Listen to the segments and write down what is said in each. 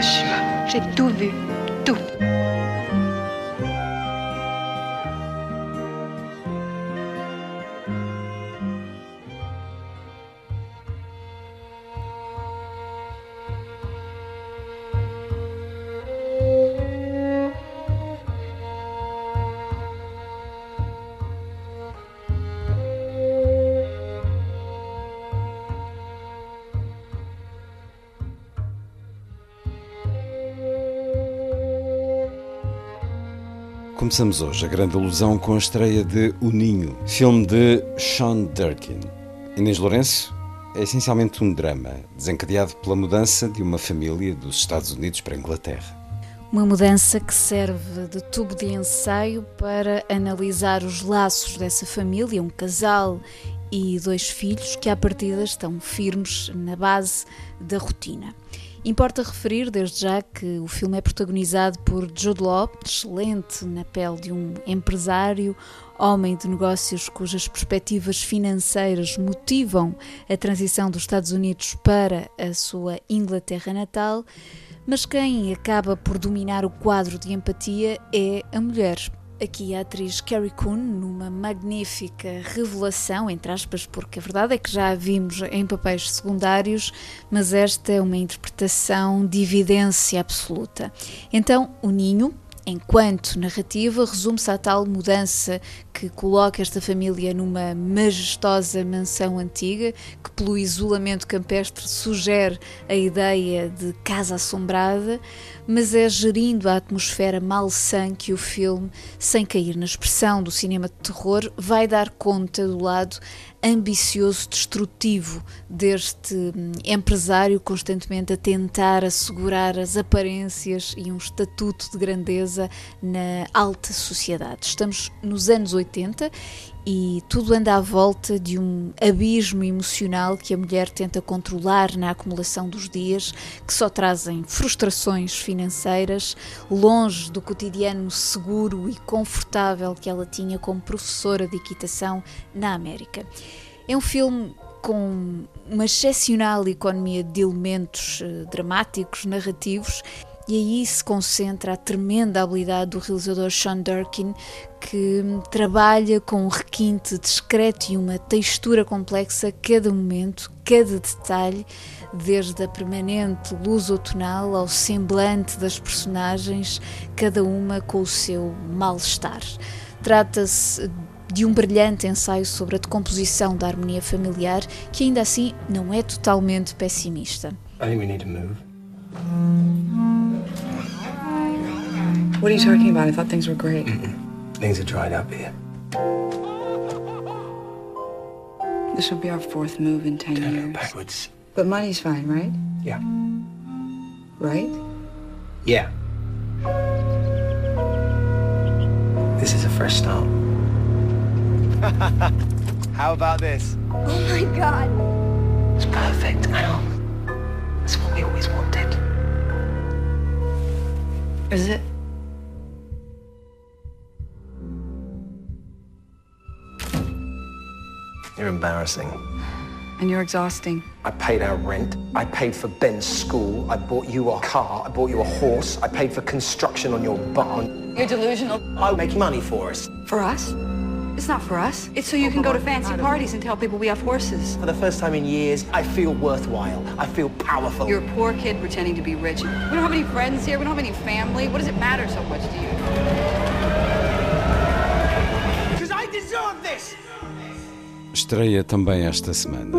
J'ai tout vu, Começamos hoje a grande ilusão com a estreia de O Ninho, filme de Sean Durkin. Inês Lourenço é essencialmente um drama, desencadeado pela mudança de uma família dos Estados Unidos para a Inglaterra. Uma mudança que serve de tubo de ensaio para analisar os laços dessa família, um casal e dois filhos que à partida estão firmes na base da rotina. Importa referir desde já que o filme é protagonizado por Jude Law, excelente na pele de um empresário, homem de negócios cujas perspectivas financeiras motivam a transição dos Estados Unidos para a sua Inglaterra natal, mas quem acaba por dominar o quadro de empatia é a mulher. Aqui a atriz Carrie Coon numa magnífica revelação, entre aspas, porque a verdade é que já a vimos em papéis secundários, mas esta é uma interpretação de evidência absoluta. Então, o Ninho, enquanto narrativa, resume-se à tal mudança que coloca esta família numa majestosa mansão antiga, que pelo isolamento campestre sugere a ideia de casa assombrada, mas é gerindo a atmosfera malsã que o filme, sem cair na expressão do cinema de terror, vai dar conta do lado ambicioso, destrutivo deste hum, empresário constantemente a tentar assegurar as aparências e um estatuto de grandeza na alta sociedade. Estamos nos anos 80 e tudo anda à volta de um abismo emocional que a mulher tenta controlar na acumulação dos dias, que só trazem frustrações financeiras, longe do cotidiano seguro e confortável que ela tinha como professora de equitação na América. É um filme com uma excepcional economia de elementos eh, dramáticos, narrativos, e aí se concentra a tremenda habilidade do realizador Sean Durkin, que trabalha com um requinte discreto e uma textura complexa cada momento, cada detalhe, desde a permanente luz outonal ao semblante das personagens, cada uma com o seu mal-estar. Trata-se de um brilhante ensaio sobre a decomposição da harmonia familiar, que ainda assim não é totalmente pessimista. I think we need to move. What are you talking about? I thought things were great. Things are dried up here. This will be our fourth move in 10 Don't years. backwards. But money's fine, right? Yeah. Right? Yeah. This is a fresh start. How about this? Oh my god. It's perfect, Al. It's what we always wanted. Is it? You're embarrassing. And you're exhausting. I paid our rent. I paid for Ben's school. I bought you a car. I bought you a horse. I paid for construction on your barn. You're delusional. I make money for us. For us? It's not for us. It's so you can go to fancy parties and tell people we have horses. For the first time in years, I feel worthwhile. I feel powerful. You're a poor kid pretending to be rich. We don't have any friends here. We don't have any family. What does it matter so much to you? Because I deserve this! Estreia também esta semana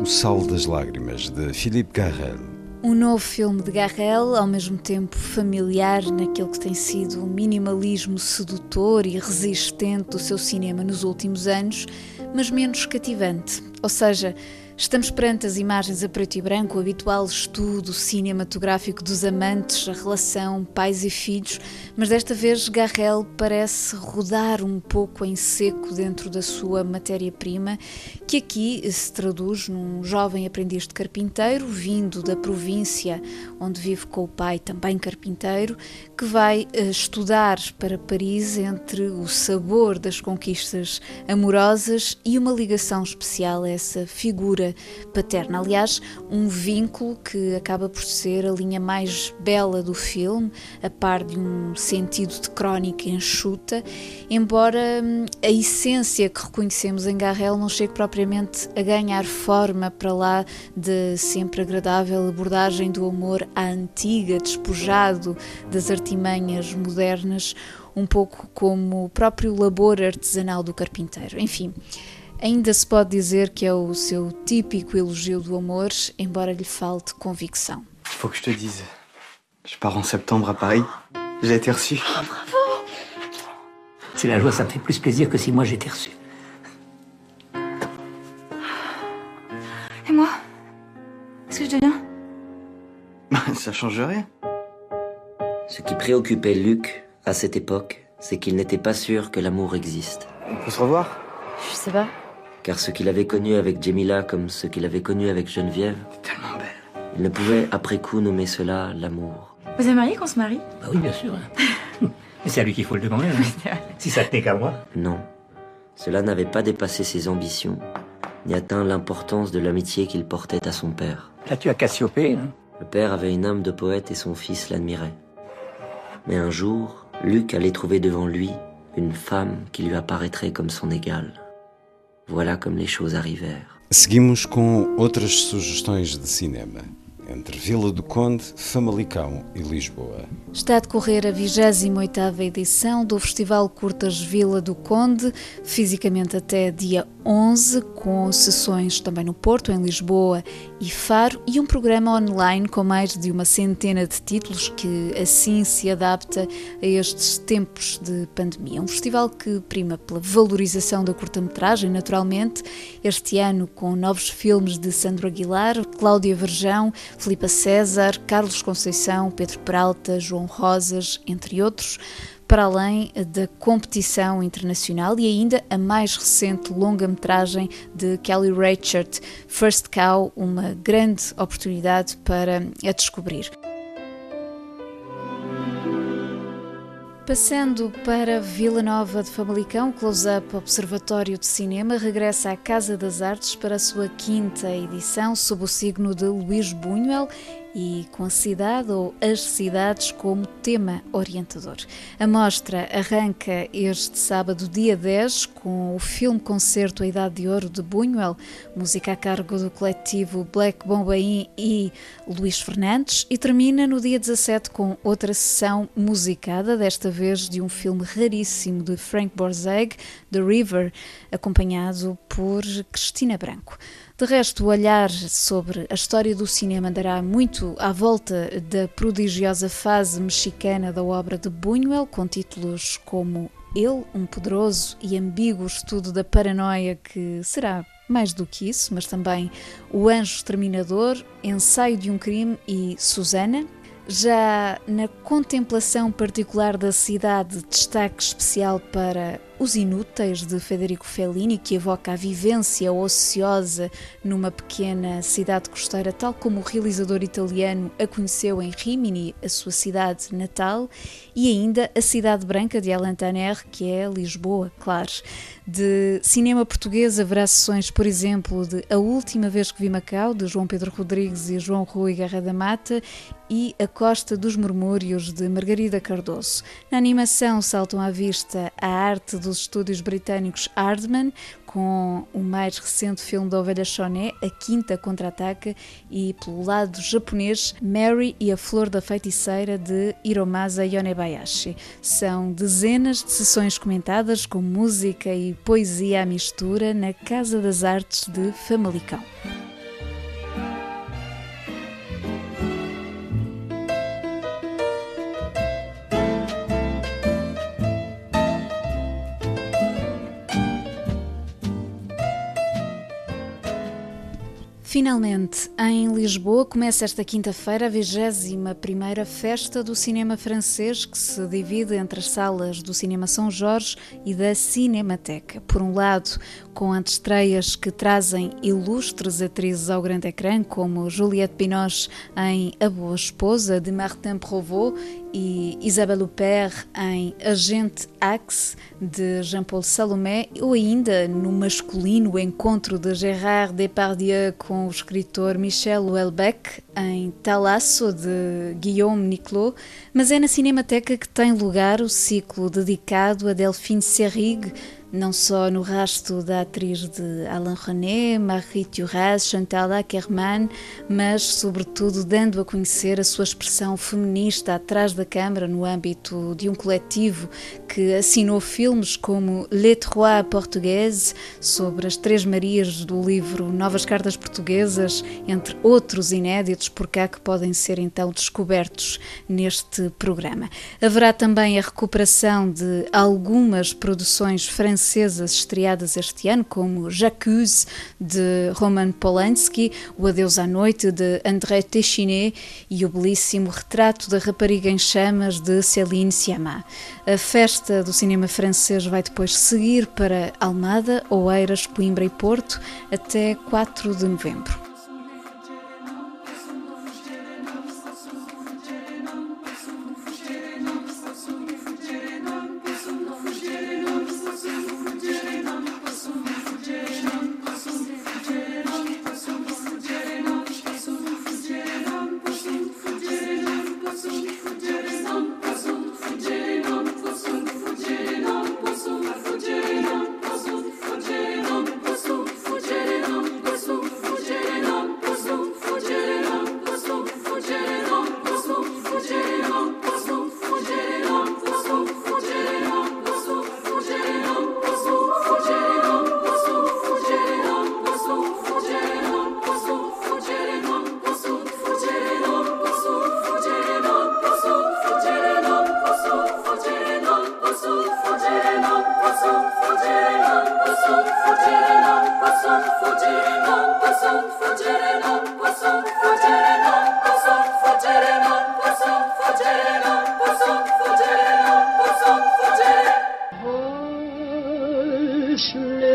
O Sal das Lágrimas, de Philippe Garrel. Um novo filme de Garrel, ao mesmo tempo familiar naquele que tem sido o minimalismo sedutor e resistente do seu cinema nos últimos anos, mas menos cativante. Ou seja, Estamos perante as imagens a preto e branco, o habitual estudo cinematográfico dos amantes, a relação pais e filhos, mas desta vez Garrel parece rodar um pouco em seco dentro da sua matéria-prima, que aqui se traduz num jovem aprendiz de carpinteiro, vindo da província onde vive com o pai, também carpinteiro, que vai eh, estudar para Paris entre o sabor das conquistas amorosas e uma ligação especial a essa figura paterna. Aliás, um vínculo que acaba por ser a linha mais bela do filme, a par de um sentido de crónica enxuta, embora hum, a essência que reconhecemos em Garrel não chegue propriamente a ganhar forma para lá de sempre agradável abordagem do amor à antiga, despojado das artimanhas modernas, um pouco como o próprio labor artesanal do carpinteiro. Enfim, Ainda se pode dizer que é o seu típico elogio do amor, embora lhe falte convicção. Il faut que je te dise. Je pars en septembre à Paris. J'ai été reçu. Oh, bravo C'est la joie, ça me fait plus plaisir que si moi j'étais reçu. Et moi? Qu'est-ce que je deviens? Ça change rien. Ce qui préoccupait Luc à cette époque, c'est qu'il n'était pas sûr que l'amour existe. On peut se revoir? Je sais pas car ce qu'il avait connu avec Jemila comme ce qu'il avait connu avec Geneviève, tellement belle. il ne pouvait après coup nommer cela l'amour. Vous aimeriez qu'on se marie? Bah oui, bien sûr. Mais c'est à lui qu'il faut le demander. Hein. si ça tenait qu'à moi. Non, cela n'avait pas dépassé ses ambitions, ni atteint l'importance de l'amitié qu'il portait à son père. Là, tu as Cassiopée. Hein le père avait une âme de poète et son fils l'admirait. Mais un jour, Luc allait trouver devant lui une femme qui lui apparaîtrait comme son égale. Voilà comme les choses arrivèrent. Seguimos com outras sugestões de cinema. Entre Vila do Conde, Famalicão e Lisboa. Está a decorrer a 28ª edição do Festival Curtas Vila do Conde, fisicamente até dia 11, com sessões também no Porto, em Lisboa e Faro, e um programa online com mais de uma centena de títulos que assim se adapta a estes tempos de pandemia. Um festival que prima pela valorização da curta-metragem, naturalmente, este ano com novos filmes de Sandro Aguilar, Cláudia Verjão, Filipa César, Carlos Conceição, Pedro Peralta, João Rosas, entre outros, para além da competição internacional e ainda a mais recente longa-metragem de Kelly Reichardt, First Cow, uma grande oportunidade para a descobrir. Passando para Vila Nova de Famalicão, Close-Up Observatório de Cinema regressa à Casa das Artes para a sua quinta edição, sob o signo de Luís Buñuel e com a cidade ou as cidades como tema orientador. A mostra arranca este sábado, dia 10, com o filme concerto A Idade de Ouro de Buñuel, música a cargo do coletivo Black Bombaim e Luís Fernandes, e termina no dia 17 com outra sessão musicada, desta vez de um filme raríssimo de Frank Borzage, The River, acompanhado por Cristina Branco. De resto, o olhar sobre a história do cinema andará muito à volta da prodigiosa fase mexicana da obra de Buñuel, com títulos como Ele, um poderoso e ambíguo estudo da paranoia que será mais do que isso, mas também O Anjo Exterminador, Ensaio de um Crime e Susana, já na contemplação particular da cidade, destaque especial para Os Inúteis de Federico Fellini, que evoca a vivência ociosa numa pequena cidade costeira, tal como o realizador italiano a conheceu em Rimini, a sua cidade natal, e ainda A Cidade Branca de Alain Tanner, que é Lisboa, claro. De cinema português haverá sessões, por exemplo, de A Última Vez que Vi Macau, de João Pedro Rodrigues e João Rui Guerra da Mata, e A Costa dos Murmúrios, de Margarida Cardoso. Na animação saltam à vista a arte dos estúdios britânicos Hardman, com o mais recente filme da Ovelha Choné, A Quinta Contra-Ataca, e pelo lado japonês, Mary e a Flor da Feiticeira, de Hiromasa Yonebayashi. São dezenas de sessões comentadas com música e poesia à mistura na Casa das Artes de Famalicão. Finalmente, em Lisboa começa esta quinta-feira a 21ª Festa do Cinema Francês, que se divide entre as salas do Cinema São Jorge e da Cinemateca. Por um lado, com antestreias que trazem ilustres atrizes ao grande ecrã, como Juliette Binoche em A Boa Esposa, de Martin Provost, e Isabelle Huppert em Agente Axe, de Jean-Paul Salomé, ou ainda no masculino encontro de Gérard Depardieu com o escritor Michel Houellebecq em Talasso, de Guillaume Niclot, mas é na Cinemateca que tem lugar o ciclo dedicado a Delphine Seyrig, não só no rasto da atriz de Alain René, Marie Thuras, Chantal Ackerman, mas sobretudo dando a conhecer a sua expressão feminista atrás da câmara no âmbito de um coletivo que assinou filmes como Les Trois Portugaises, sobre as Três Marias do livro Novas Cartas Portuguesas, entre outros inéditos por cá que podem ser então descobertos neste programa. Haverá também a recuperação de algumas produções francesas francesas estreadas este ano, como J'accuse, de Roman Polanski, O Adeus à Noite, de André Téchiné e o belíssimo Retrato da Rapariga em Chamas, de Céline Sciamma. A festa do cinema francês vai depois seguir para Almada, Oeiras, Coimbra e Porto até 4 de novembro.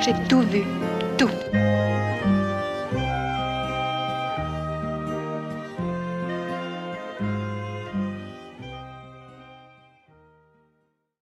J'ai tout vu. Tout.